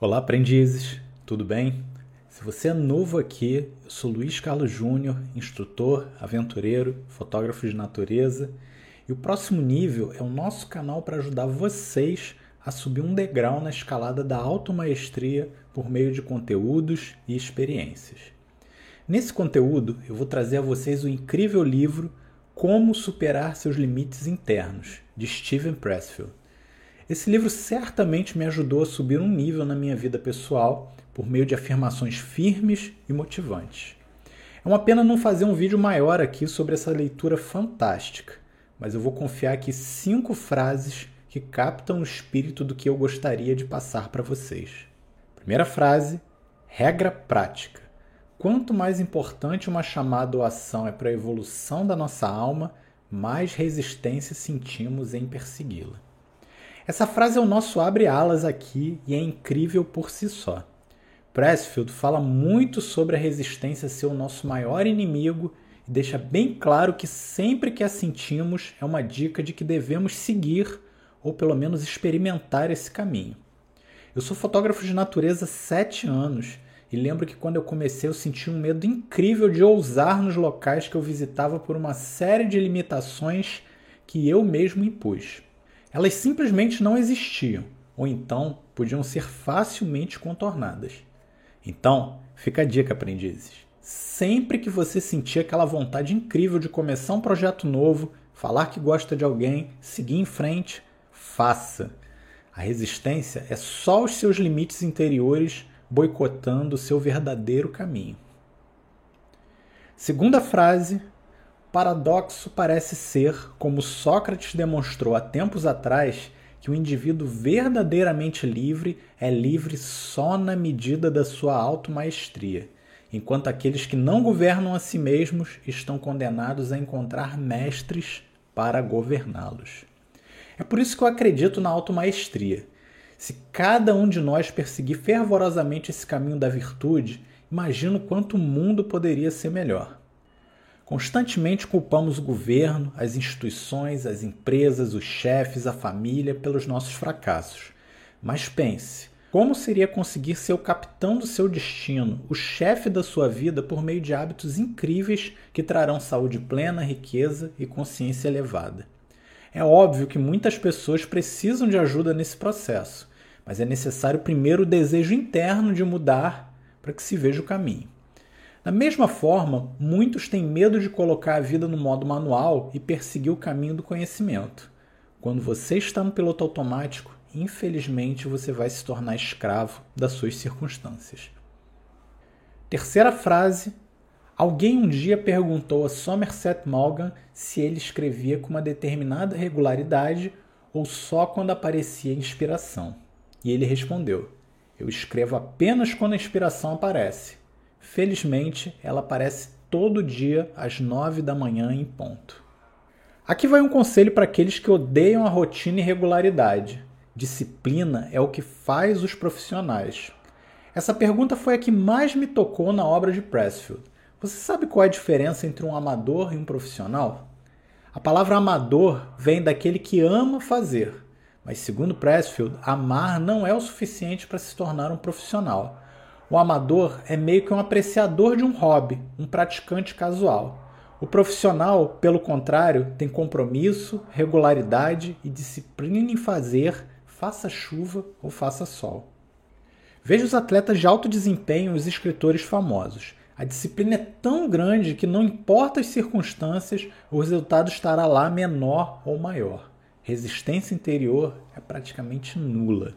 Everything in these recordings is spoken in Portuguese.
Olá, aprendizes, tudo bem? Se você é novo aqui, eu sou Luiz Carlos Júnior, instrutor, aventureiro, fotógrafo de natureza, e o próximo nível é o nosso canal para ajudar vocês a subir um degrau na escalada da automaestria por meio de conteúdos e experiências. Nesse conteúdo, eu vou trazer a vocês o incrível livro Como Superar Seus Limites Internos, de Steven Pressfield. Esse livro certamente me ajudou a subir um nível na minha vida pessoal por meio de afirmações firmes e motivantes. É uma pena não fazer um vídeo maior aqui sobre essa leitura fantástica, mas eu vou confiar aqui cinco frases que captam o espírito do que eu gostaria de passar para vocês. Primeira frase: regra prática. Quanto mais importante uma chamada ou ação é para a evolução da nossa alma, mais resistência sentimos em persegui-la. Essa frase é o nosso abre-alas aqui e é incrível por si só. Pressfield fala muito sobre a resistência ser o nosso maior inimigo e deixa bem claro que sempre que a sentimos é uma dica de que devemos seguir ou pelo menos experimentar esse caminho. Eu sou fotógrafo de natureza há sete anos e lembro que quando eu comecei eu senti um medo incrível de ousar nos locais que eu visitava por uma série de limitações que eu mesmo impus. Elas simplesmente não existiam, ou então podiam ser facilmente contornadas. Então, fica a dica, aprendizes. Sempre que você sentir aquela vontade incrível de começar um projeto novo, falar que gosta de alguém, seguir em frente, faça. A resistência é só os seus limites interiores boicotando o seu verdadeiro caminho. Segunda frase paradoxo parece ser, como Sócrates demonstrou há tempos atrás, que o indivíduo verdadeiramente livre é livre só na medida da sua automaestria, enquanto aqueles que não governam a si mesmos estão condenados a encontrar mestres para governá-los. É por isso que eu acredito na automaestria. Se cada um de nós perseguir fervorosamente esse caminho da virtude, imagino quanto o mundo poderia ser melhor. Constantemente culpamos o governo, as instituições, as empresas, os chefes, a família pelos nossos fracassos. Mas pense, como seria conseguir ser o capitão do seu destino, o chefe da sua vida por meio de hábitos incríveis que trarão saúde plena, riqueza e consciência elevada? É óbvio que muitas pessoas precisam de ajuda nesse processo, mas é necessário primeiro o desejo interno de mudar para que se veja o caminho. Da mesma forma, muitos têm medo de colocar a vida no modo manual e perseguir o caminho do conhecimento. Quando você está no piloto automático, infelizmente você vai se tornar escravo das suas circunstâncias. Terceira frase. Alguém um dia perguntou a Somerset Maugham se ele escrevia com uma determinada regularidade ou só quando aparecia inspiração. E ele respondeu: Eu escrevo apenas quando a inspiração aparece. Felizmente, ela aparece todo dia às nove da manhã em ponto. Aqui vai um conselho para aqueles que odeiam a rotina e regularidade. Disciplina é o que faz os profissionais. Essa pergunta foi a que mais me tocou na obra de Pressfield. Você sabe qual é a diferença entre um amador e um profissional? A palavra amador vem daquele que ama fazer, mas segundo Pressfield, amar não é o suficiente para se tornar um profissional. O amador é meio que um apreciador de um hobby, um praticante casual. O profissional, pelo contrário, tem compromisso, regularidade e disciplina em fazer, faça chuva ou faça sol. Veja os atletas de alto desempenho e os escritores famosos. A disciplina é tão grande que não importa as circunstâncias, o resultado estará lá menor ou maior. Resistência interior é praticamente nula.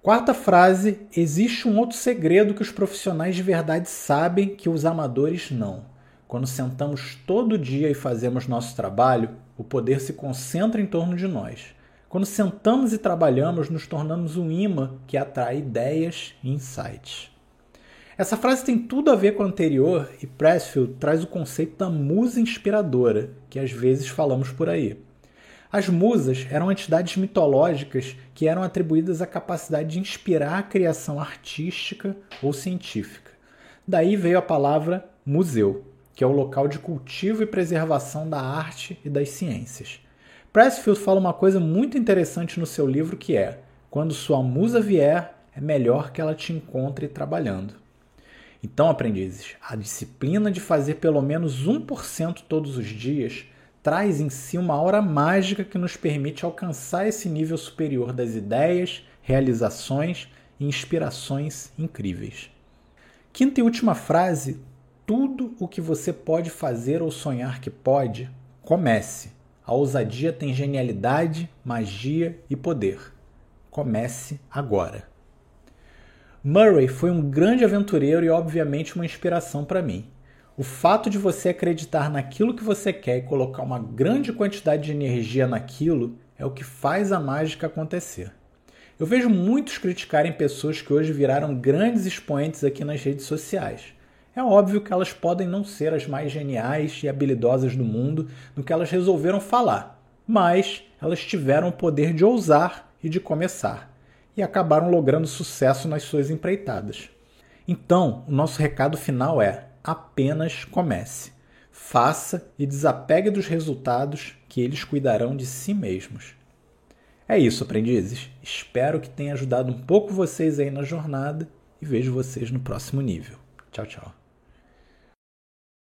Quarta frase: existe um outro segredo que os profissionais de verdade sabem que os amadores não. Quando sentamos todo dia e fazemos nosso trabalho, o poder se concentra em torno de nós. Quando sentamos e trabalhamos, nos tornamos um imã que atrai ideias e insights. Essa frase tem tudo a ver com a anterior e Pressfield traz o conceito da musa inspiradora, que às vezes falamos por aí. As musas eram entidades mitológicas que eram atribuídas a capacidade de inspirar a criação artística ou científica. Daí veio a palavra museu, que é o local de cultivo e preservação da arte e das ciências. Pressfield fala uma coisa muito interessante no seu livro que é: quando sua musa vier, é melhor que ela te encontre trabalhando. Então, aprendizes, a disciplina de fazer pelo menos 1% todos os dias traz em si uma hora mágica que nos permite alcançar esse nível superior das ideias, realizações e inspirações incríveis. Quinta e última frase: tudo o que você pode fazer ou sonhar que pode, comece. A ousadia tem genialidade, magia e poder. Comece agora. Murray foi um grande aventureiro e, obviamente, uma inspiração para mim. O fato de você acreditar naquilo que você quer e colocar uma grande quantidade de energia naquilo é o que faz a mágica acontecer. Eu vejo muitos criticarem pessoas que hoje viraram grandes expoentes aqui nas redes sociais. É óbvio que elas podem não ser as mais geniais e habilidosas do mundo no que elas resolveram falar, mas elas tiveram o poder de ousar e de começar e acabaram logrando sucesso nas suas empreitadas. Então, o nosso recado final é: apenas comece. Faça e desapegue dos resultados que eles cuidarão de si mesmos. É isso, aprendizes. Espero que tenha ajudado um pouco vocês aí na jornada e vejo vocês no próximo nível. Tchau, tchau.